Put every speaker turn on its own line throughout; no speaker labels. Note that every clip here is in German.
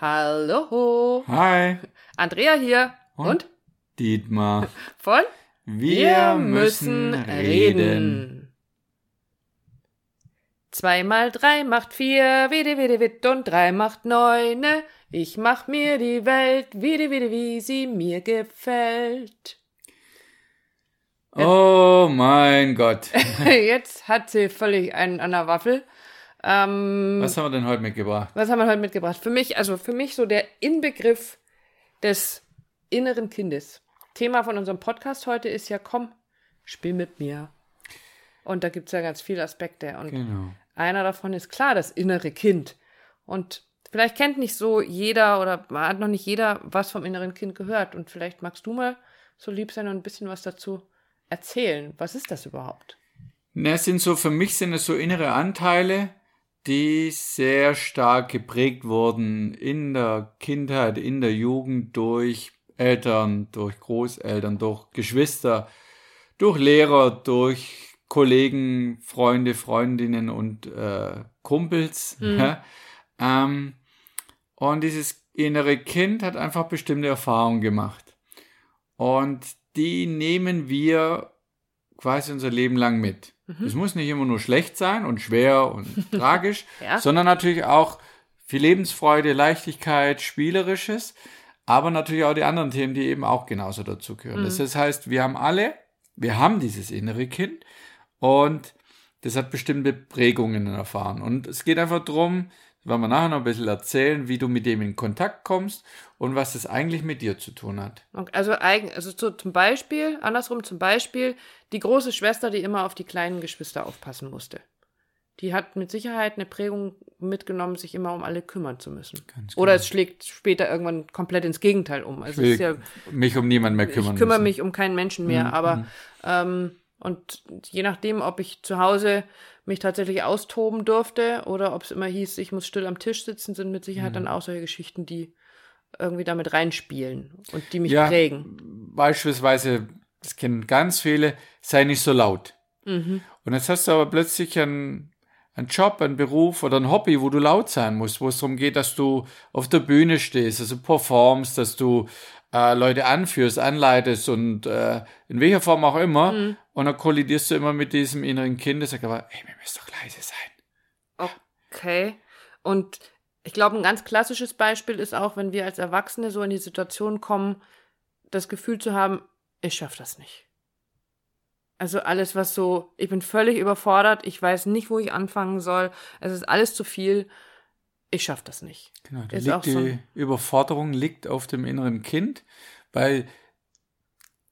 Hallo.
Hi.
Andrea hier. Und?
Und? Dietmar.
Von?
Wir müssen reden.
Zwei mal drei macht vier, wide, wide, wid, und drei macht neune. Ich mach mir die Welt, wide, wide, wie sie mir gefällt.
Oh mein Gott.
Jetzt hat sie völlig einen an der Waffel. Ähm,
Was haben wir denn heute mitgebracht?
was haben wir heute mitgebracht? Für mich, also für mich so der Inbegriff des inneren Kindes. Thema von unserem Podcast heute ist ja, komm, spiel mit mir. Und da gibt's ja ganz viele Aspekte. Und
Genau.
einer davon ist klar, das innere Kind. Und vielleicht kennt nicht so jeder oder hat noch nicht jeder was vom inneren Kind gehört. Und vielleicht magst du mal so lieb sein und ein bisschen was dazu erzählen. Was ist das überhaupt?
Na, es sind so, für mich sind es so innere Anteile, die sehr stark geprägt wurden in der Kindheit, in der Jugend durch Eltern, durch Großeltern, durch Geschwister, durch Lehrer, durch Kollegen, Freunde, Freundinnen und äh, Kumpels. Ja? Ähm, und dieses innere Kind hat einfach bestimmte Erfahrungen gemacht. Und die nehmen wir quasi unser Leben lang mit. Es muss nicht immer nur schlecht sein und schwer und tragisch,
Ja.
sondern natürlich auch viel Lebensfreude, Leichtigkeit, Spielerisches, aber natürlich auch die anderen Themen, die eben auch genauso dazu gehören. Das heißt, wir haben alle, wir haben dieses innere Kind und das hat bestimmte Prägungen erfahren. Und es geht einfach darum, werden wir nachher noch ein bisschen erzählen, wie du mit dem in Kontakt kommst und was das eigentlich mit dir zu tun hat.
Also, also so zum Beispiel, andersrum zum Beispiel, die große Schwester, die immer auf die kleinen Geschwister aufpassen musste. Die hat mit Sicherheit eine Prägung mitgenommen, sich immer um alle kümmern zu müssen.
Ganz
Oder
genau.
es schlägt später irgendwann komplett ins Gegenteil um. Also es
Ich
ist ja,
will mich um niemanden mehr kümmern
ich kümmere
müssen.
mich um keinen Menschen mehr,
Mhm,
aber ähm, und je nachdem, ob ich zu Hause mich tatsächlich austoben durfte oder ob es immer hieß, ich muss still am Tisch sitzen, sind mit Sicherheit
Mhm.
dann auch solche Geschichten, die irgendwie damit reinspielen und die mich
Ja.
prägen.
Beispielsweise, das kennen ganz viele, sei nicht so laut.
Mhm.
Und jetzt hast du aber plötzlich einen, einen Job, einen Beruf oder ein Hobby, wo du laut sein musst, wo es darum geht, dass du auf der Bühne stehst, also performst, dass du äh, Leute anführst, anleitest und äh, in welcher Form auch immer.
Mhm.
Und dann kollidierst du immer mit diesem inneren Kind, das sagt aber, ey, wir müssen doch leise sein.
Okay. Und ich glaube, ein ganz klassisches Beispiel ist auch, wenn wir als Erwachsene so in die Situation kommen, das Gefühl zu haben, ich schaffe das nicht. Also alles, was so, ich bin völlig überfordert, ich weiß nicht, wo ich anfangen soll, es ist alles zu viel, ich schaffe das nicht.
Genau, da liegt
so
die
ein-
Überforderung liegt auf dem inneren Kind, weil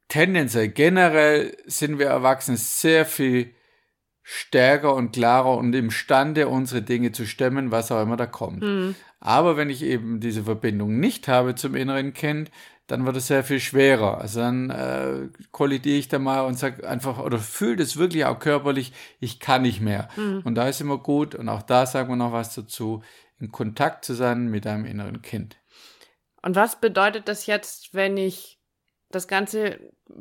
tendenziell generell sind wir Erwachsene sehr viel stärker und klarer und imstande, unsere Dinge zu stemmen, was auch immer da kommt.
Mhm.
Aber wenn ich eben diese Verbindung nicht habe zum inneren Kind, dann wird es sehr viel schwerer. Also dann äh, kollidiere ich da mal und sage einfach oder fühle das wirklich auch körperlich, ich kann nicht mehr. Und da ist immer gut, und auch da sagen wir noch was dazu, in Kontakt zu sein mit deinem inneren Kind.
Und was bedeutet das jetzt, wenn ich das Ganze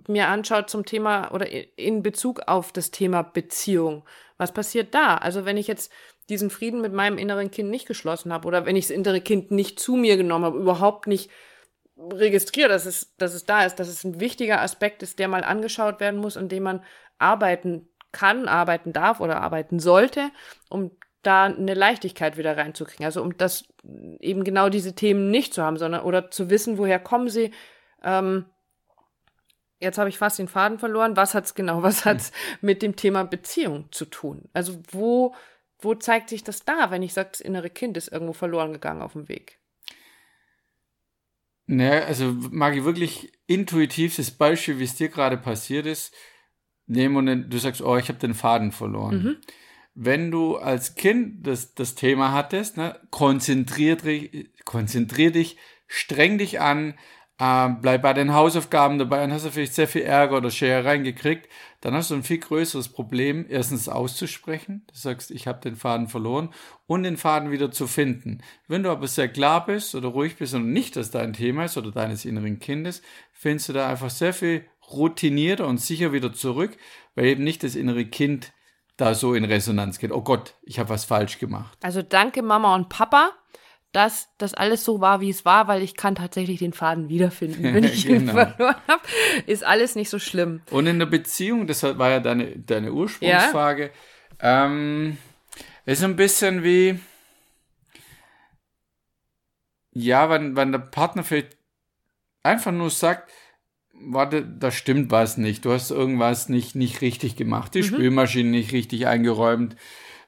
mir anschaut zum Thema oder in Bezug auf das Thema Beziehung? Was passiert da? Also wenn ich jetzt diesen Frieden mit meinem inneren Kind nicht geschlossen habe oder wenn ich das innere Kind nicht zu mir genommen habe, überhaupt nicht registriere, dass es, dass es da ist, dass es ein wichtiger Aspekt ist, der mal angeschaut werden muss, an dem man arbeiten kann, arbeiten darf oder arbeiten sollte, um da eine Leichtigkeit wieder reinzukriegen. Also um das eben genau diese Themen nicht zu haben, sondern oder zu wissen, woher kommen sie. Ähm, jetzt habe ich fast den Faden verloren. Was hat's genau? Was hat's mit dem Thema Beziehung zu tun? Also wo wo zeigt sich das da, wenn ich sage, das innere Kind ist irgendwo verloren gegangen auf dem Weg?
Ne, also mag ich wirklich intuitiv das Beispiel, wie es dir gerade passiert ist, nehmen und du sagst, oh, ich habe den Faden verloren. Wenn du als Kind das, das Thema hattest, ne, konzentrier, dich- konzentrier dich, streng dich an, äh, bleib bei den Hausaufgaben dabei und hast du vielleicht sehr viel Ärger oder Scherereien gekriegt, dann hast du ein viel größeres Problem, erstens auszusprechen, du sagst, ich habe den Faden verloren und den Faden wieder zu finden. Wenn du aber sehr klar bist oder ruhig bist und nicht das dein Thema ist oder deines inneren Kindes, findest du da einfach sehr viel routinierter und sicher wieder zurück, weil eben nicht das innere Kind da so in Resonanz geht. Oh Gott, ich habe was falsch gemacht.
Also danke Mama und Papa, dass das alles so war, wie es war, weil ich kann tatsächlich den Faden wiederfinden, wenn ich ihn
Genau.
verloren habe. Ist alles nicht so schlimm.
Und in der Beziehung, das war ja deine, deine Ursprungsfrage, ähm, ist ein bisschen wie, ja, wenn, wenn der Partner vielleicht einfach nur sagt, warte, da stimmt was nicht, du hast irgendwas nicht, nicht richtig gemacht,
Mhm.
die Spülmaschine nicht richtig eingeräumt,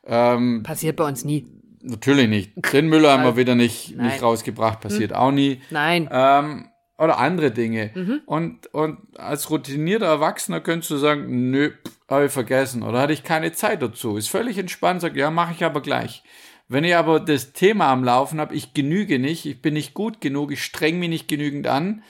ähm,
Passiert bei uns nie.
Natürlich nicht, den Müller haben wir wieder nicht,
Nein.
nicht rausgebracht, passiert auch nie.
Nein.
Ähm, oder andere Dinge.
Mhm.
Und, und als routinierter Erwachsener könntest du sagen, nö, habe ich vergessen oder hatte ich keine Zeit dazu. Ist völlig entspannt, sag, ja, mache ich aber gleich. Wenn ich aber das Thema am Laufen habe, ich genüge nicht, ich bin nicht gut genug, ich streng mich nicht genügend an,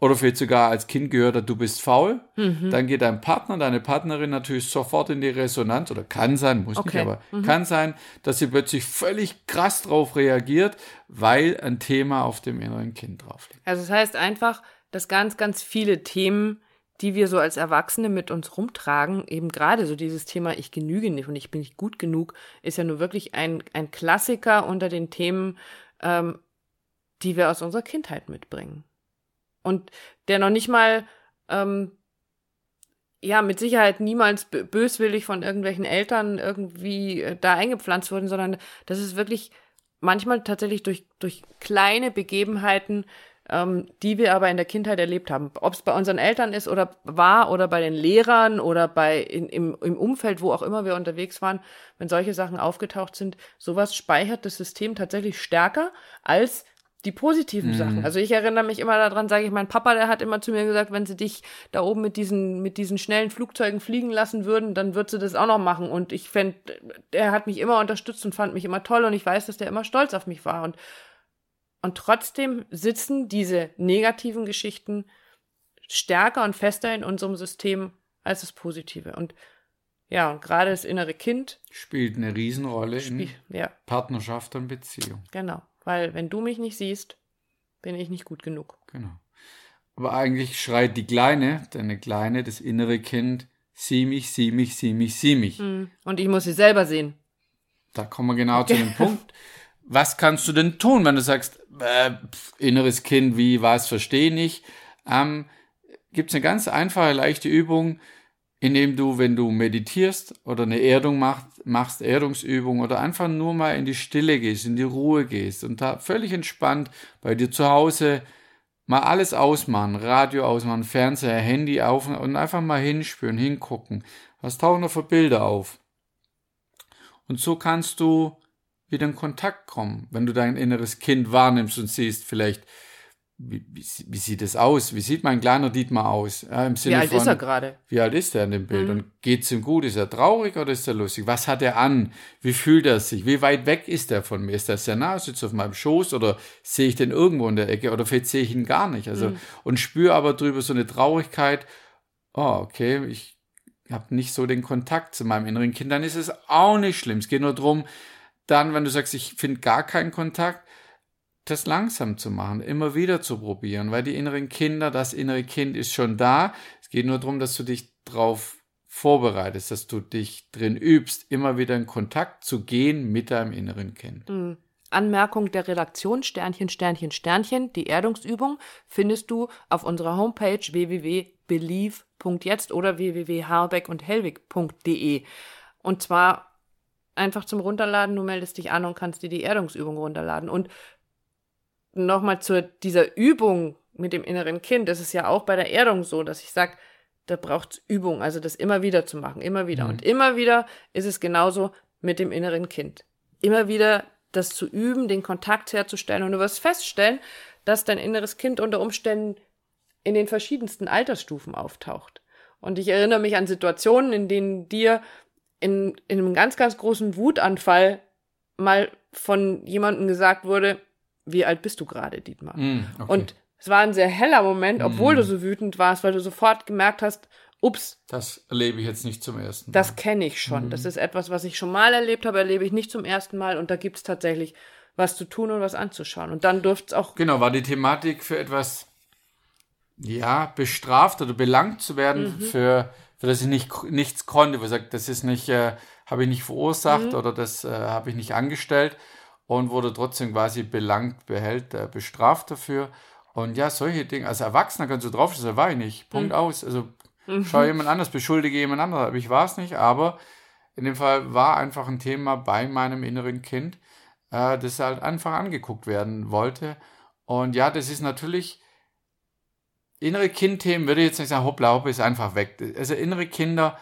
oder vielleicht sogar als Kind gehört hat, du bist faul,
Mhm.
dann geht dein Partner, deine Partnerin natürlich sofort in die Resonanz, oder kann sein, muss
Okay.
nicht, aber kann sein, dass sie plötzlich völlig krass drauf reagiert, weil ein Thema auf dem inneren Kind drauf liegt.
Also das heißt einfach, dass ganz, ganz viele Themen, die wir so als Erwachsene mit uns rumtragen, eben gerade so dieses Thema ich genüge nicht und ich bin nicht gut genug, ist ja nur wirklich ein, ein Klassiker unter den Themen, ähm, die wir aus unserer Kindheit mitbringen. Und der noch nicht mal, ähm, ja, mit Sicherheit niemals bö- böswillig von irgendwelchen Eltern irgendwie äh, da eingepflanzt wurden, sondern das ist wirklich manchmal tatsächlich durch, durch kleine Begebenheiten, ähm, die wir aber in der Kindheit erlebt haben. Ob es bei unseren Eltern ist oder war oder bei den Lehrern oder bei in, im, im Umfeld, wo auch immer wir unterwegs waren, wenn solche Sachen aufgetaucht sind, sowas speichert das System tatsächlich stärker als die positiven Sachen. Also ich erinnere mich immer daran, sage ich, mein Papa, der hat immer zu mir gesagt, wenn sie dich da oben mit diesen, mit diesen schnellen Flugzeugen fliegen lassen würden, dann würdest du das auch noch machen. Und ich fände, er hat mich immer unterstützt und fand mich immer toll und ich weiß, dass der immer stolz auf mich war. Und, und trotzdem sitzen diese negativen Geschichten stärker und fester in unserem System als das Positive. Und ja, und gerade das innere Kind,
Spielt eine Riesenrolle in
wie- ja,
Partnerschaft und Beziehung.
genau. Weil wenn du mich nicht siehst, bin ich nicht gut genug.
Genau. Aber eigentlich schreit die Kleine, deine Kleine, das innere Kind, sieh mich, sieh mich, sieh mich, sieh mich.
Hm. Und ich muss sie selber sehen.
Da kommen wir genau zu dem Punkt. Was kannst du denn tun, wenn du sagst, äh, pf, inneres Kind, wie, was, verstehe nicht? Ähm, Gibt es eine ganz einfache, leichte Übung, indem du, wenn du meditierst oder eine Erdung machst, machst Erdungsübung oder einfach nur mal in die Stille gehst, in die Ruhe gehst und da völlig entspannt bei dir zu Hause mal alles ausmachen, Radio ausmachen, Fernseher, Handy auf und einfach mal hinspüren, hingucken. Was tauchen da für Bilder auf? Und so kannst du wieder in Kontakt kommen, wenn du dein inneres Kind wahrnimmst und siehst, vielleicht, wie, wie, wie sieht es aus? Wie sieht mein kleiner Dietmar aus? Ja, Im
Wie
Sinne
alt
von,
ist er gerade?
wie alt ist er in dem Bild?
Mhm.
Und geht's ihm gut? Ist er traurig oder ist er lustig? Was hat er an? Wie fühlt er sich? Wie weit weg ist er von mir? Ist er sehr nah? Sitzt er auf meinem Schoß oder sehe ich den irgendwo in der Ecke oder vielleicht sehe ich ihn gar nicht? Also, und spüre aber drüber so eine Traurigkeit. Oh, okay, ich habe nicht so den Kontakt zu meinem inneren Kind. Dann ist es auch nicht schlimm. Es geht nur darum, dann, wenn du sagst, ich finde gar keinen Kontakt, das langsam zu machen, immer wieder zu probieren, weil die inneren Kinder, das innere Kind ist schon da. Es geht nur darum, dass du dich darauf vorbereitest, dass du dich drin übst, immer wieder in Kontakt zu gehen mit deinem inneren Kind.
Hm. Anmerkung der Redaktion Sternchen, Sternchen, Sternchen. Die Erdungsübung findest du auf unserer Homepage www.believe.jetzt oder www.harbeck und hellwig.de. Und zwar einfach zum Runterladen. Du meldest dich an und kannst dir die Erdungsübung runterladen. Und nochmal zu dieser Übung mit dem inneren Kind. Das ist ja auch bei der Erdung so, dass ich sage, da braucht Übung, also das immer wieder zu machen, immer wieder.
Mhm.
Und immer wieder ist es genauso mit dem inneren Kind. Immer wieder das zu üben, den Kontakt herzustellen. Und du wirst feststellen, dass dein inneres Kind unter Umständen in den verschiedensten Altersstufen auftaucht. Und ich erinnere mich an Situationen, in denen dir in, in einem ganz, ganz großen Wutanfall mal von jemandem gesagt wurde, wie alt bist du gerade, Dietmar?
Mm, okay.
Und es war ein sehr heller Moment, obwohl
Mhm.
du so wütend warst, weil du sofort gemerkt hast, ups,
das erlebe ich jetzt nicht zum ersten Mal.
das kenne ich schon. Das ist etwas, was ich schon mal erlebt habe, erlebe ich nicht zum ersten Mal und da gibt es tatsächlich was zu tun und was anzuschauen. Und dann dürfte es auch
Genau, war die Thematik für etwas, ja, bestraft oder belangt zu werden, für, für das ich nicht, nichts konnte, wo ich sage, das ist nicht, äh, habe ich nicht verursacht oder das äh, habe ich nicht angestellt. Und wurde trotzdem quasi belangt, behält, äh, bestraft dafür. Und ja, solche Dinge. Als Erwachsener kannst du drauf, das war ich nicht. Punkt mhm. aus. Also mhm. schau jemand anders, beschuldige jemand anderes. Aber ich war es nicht. Aber in dem Fall war einfach ein Thema bei meinem inneren Kind, äh, das halt einfach angeguckt werden wollte. Und ja, das ist natürlich innere Kindthemen würde ich jetzt nicht sagen, hoppla, hopp, ist einfach weg. Also innere Kinder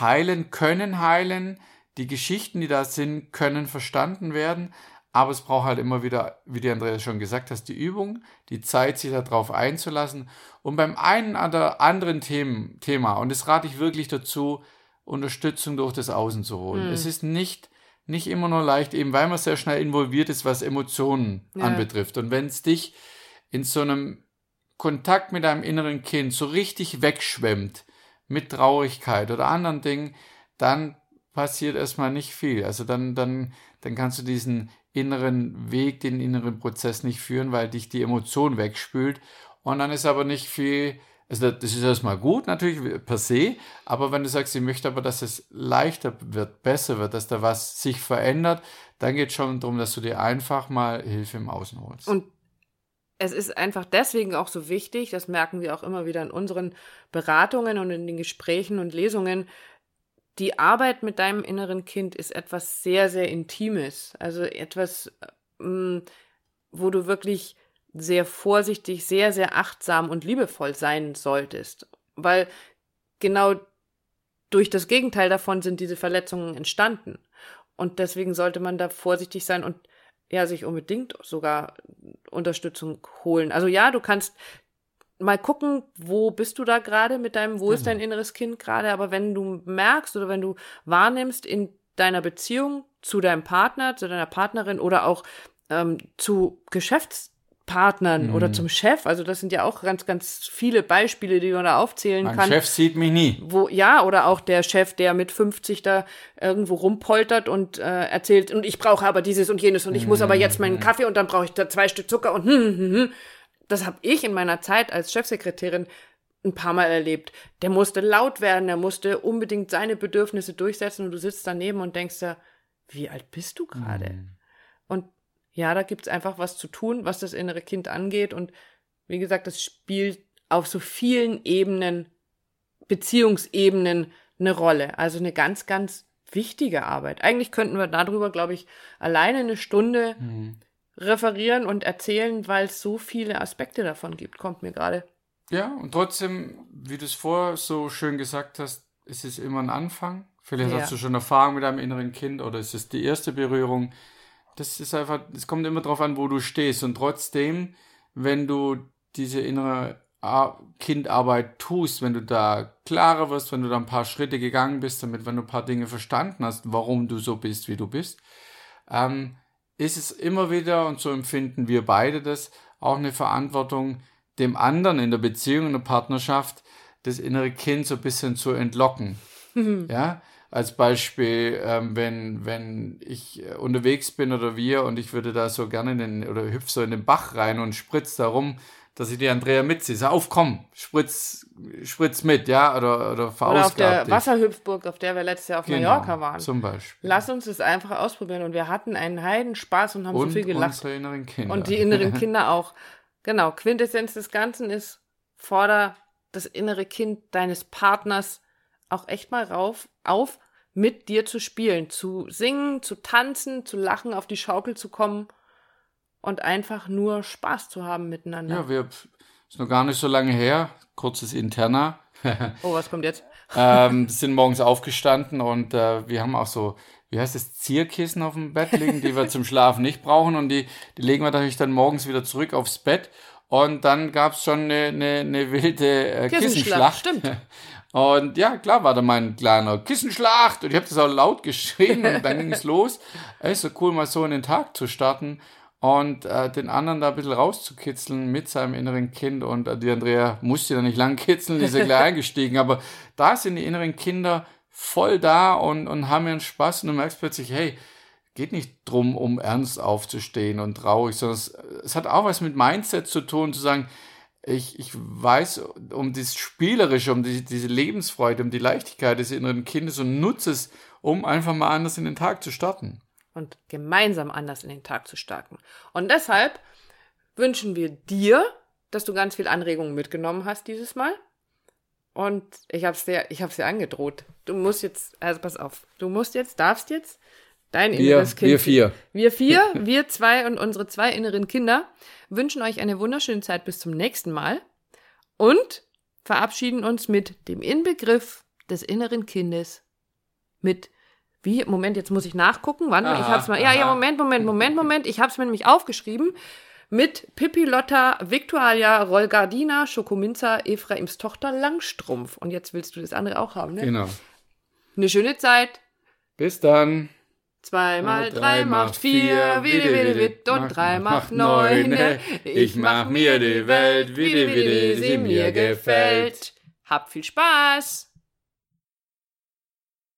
heilen, können heilen. Die Geschichten, die da sind, können verstanden werden. Aber es braucht halt immer wieder, wie die Andreas schon gesagt hast, die Übung, die Zeit, sich darauf einzulassen. Und beim einen oder anderen Themen, Thema, und das rate ich wirklich dazu, Unterstützung durch das Außen zu holen. Mhm. Es ist nicht, nicht immer nur leicht, eben weil man sehr schnell involviert ist, was Emotionen ja. anbetrifft. Und wenn es dich in so einem Kontakt mit deinem inneren Kind so richtig wegschwemmt mit Traurigkeit oder anderen Dingen, dann passiert erstmal nicht viel. Also dann, dann, dann kannst du diesen inneren Weg, den inneren Prozess nicht führen, weil dich die Emotion wegspült. Und dann ist aber nicht viel, also das ist erstmal gut, natürlich per se, aber wenn du sagst, ich möchte aber, dass es leichter wird, besser wird, dass da was sich verändert, dann geht es schon darum, dass du dir einfach mal Hilfe im Außen holst.
Und es ist einfach deswegen auch so wichtig, das merken wir auch immer wieder in unseren Beratungen und in den Gesprächen und Lesungen, die Arbeit mit deinem inneren Kind ist etwas sehr, sehr Intimes. Also etwas, ähm, wo du wirklich sehr vorsichtig, sehr, sehr achtsam und liebevoll sein solltest. Weil genau durch das Gegenteil davon sind diese Verletzungen entstanden. Und deswegen sollte man da vorsichtig sein und ja, sich unbedingt sogar Unterstützung holen. Also ja, du kannst mal gucken, wo bist du da gerade mit deinem, wo genau. ist dein inneres Kind gerade, aber wenn du merkst oder wenn du wahrnimmst in deiner Beziehung zu deinem Partner, zu deiner Partnerin oder auch ähm, zu Geschäfts Partnern mhm. oder zum Chef. Also das sind ja auch ganz, ganz viele Beispiele, die man da aufzählen
mein
kann.
Chef sieht mich nie.
Wo, ja, oder auch der Chef, der mit 50 da irgendwo rumpoltert und äh, erzählt, und ich brauche aber dieses und jenes und ich mhm. muss aber jetzt meinen mhm. Kaffee und dann brauche ich da zwei Stück Zucker und hm, hm, hm. Das habe ich in meiner Zeit als Chefsekretärin ein paar Mal erlebt. Der musste laut werden, der musste unbedingt seine Bedürfnisse durchsetzen und du sitzt daneben und denkst ja, wie alt bist du gerade? Mhm. Und ja, da gibt es einfach was zu tun, was das innere Kind angeht. Und wie gesagt, das spielt auf so vielen Ebenen, Beziehungsebenen eine Rolle. Also eine ganz, ganz wichtige Arbeit. Eigentlich könnten wir darüber, glaube ich, alleine eine Stunde mhm. Referieren und erzählen, weil es so viele Aspekte davon gibt, kommt mir gerade.
Ja, und trotzdem, wie du es vorher so schön gesagt hast, ist es immer ein Anfang. Vielleicht ja. hast du schon Erfahrung mit deinem inneren Kind oder ist es die erste Berührung das ist einfach, es kommt immer darauf an, wo du stehst. Und trotzdem, wenn du diese innere Kindarbeit tust, wenn du da klarer wirst, wenn du da ein paar Schritte gegangen bist, damit, wenn du ein paar Dinge verstanden hast, warum du so bist, wie du bist, ähm, ist es immer wieder, und so empfinden wir beide das, auch eine Verantwortung, dem anderen in der Beziehung, in der Partnerschaft, das innere Kind so ein bisschen zu entlocken. ja, als Beispiel, ähm, wenn, wenn ich äh, unterwegs bin oder wir und ich würde da so gerne in den, oder hüpf so in den Bach rein und spritz da rum, dass ich die Andrea mitziehe. Sag auf, komm, spritz, spritz mit, ja, oder, oder
Oder auf der dich. Wasserhüpfburg, auf der wir letztes Jahr auf genau, Mallorca waren.
zum Beispiel.
Lass uns das einfach ausprobieren und wir hatten einen Heidenspaß und haben und so viel gelacht.
unsere inneren Kinder.
Und die inneren Kinder auch. Genau, Quintessenz des Ganzen ist, forder das innere Kind deines Partners auch echt mal rauf, auf, mit dir zu spielen, zu singen, zu tanzen, zu lachen, auf die Schaukel zu kommen und einfach nur Spaß zu haben miteinander.
Ja, wir ist noch gar nicht so lange her, kurzes Interna.
oh, was kommt jetzt?
ähm, sind morgens aufgestanden und äh, wir haben auch so, wie heißt es, Zierkissen auf dem Bett liegen, die wir zum Schlafen nicht brauchen und die, die legen wir natürlich dann morgens wieder zurück aufs Bett und dann gab es schon eine, eine, eine wilde äh, Kissenschlacht.
Stimmt.
Und ja, klar war da mein kleiner Kissenschlacht und ich habe das auch laut geschrien und dann ging es los. Es ist so cool, mal so in den Tag zu starten und äh, den anderen da ein bisschen rauszukitzeln mit seinem inneren Kind. Und äh, die Andrea musste ja nicht lang kitzeln, die ist ja gleich eingestiegen. Aber da sind die inneren Kinder voll da und, und haben ihren Spaß und du merkst plötzlich, hey, geht nicht drum, um ernst aufzustehen und traurig, sondern es, es hat auch was mit Mindset zu tun, zu sagen, ich, ich weiß um das Spielerische, um die, diese Lebensfreude, um die Leichtigkeit des inneren Kindes und nutze es, um einfach mal anders in den Tag zu starten.
Und gemeinsam anders in den Tag zu starten. Und deshalb wünschen wir dir, dass du ganz viel Anregungen mitgenommen hast dieses Mal. Und ich hab's dir, ich hab's dir angedroht. Du musst jetzt, also pass auf, du musst jetzt, darfst jetzt dein
Wir,
inneres Kind.
wir vier.
Wir vier, wir zwei und unsere zwei inneren Kinder wünschen euch eine wunderschöne Zeit bis zum nächsten Mal und verabschieden uns mit dem Inbegriff des inneren Kindes. Mit wie? Moment, jetzt muss ich nachgucken. Warte mal, ich
Aha,
hab's mal. Ja, ja,
aha.
Moment, Moment, Moment, Moment. Ich hab's mir nämlich aufgeschrieben. Mit Pippi Lotta, Victualia, Rolgardina, Schokominza, Ephraims Tochter Langstrumpf. Und jetzt willst du das andere auch haben, ne?
Genau.
Eine schöne Zeit.
Bis dann.
Zwei mal drei macht vier, wide, wide, wid, und drei macht neun.
Ich mach mir die Welt, wie die sie mir gefällt.
Habt viel Spaß!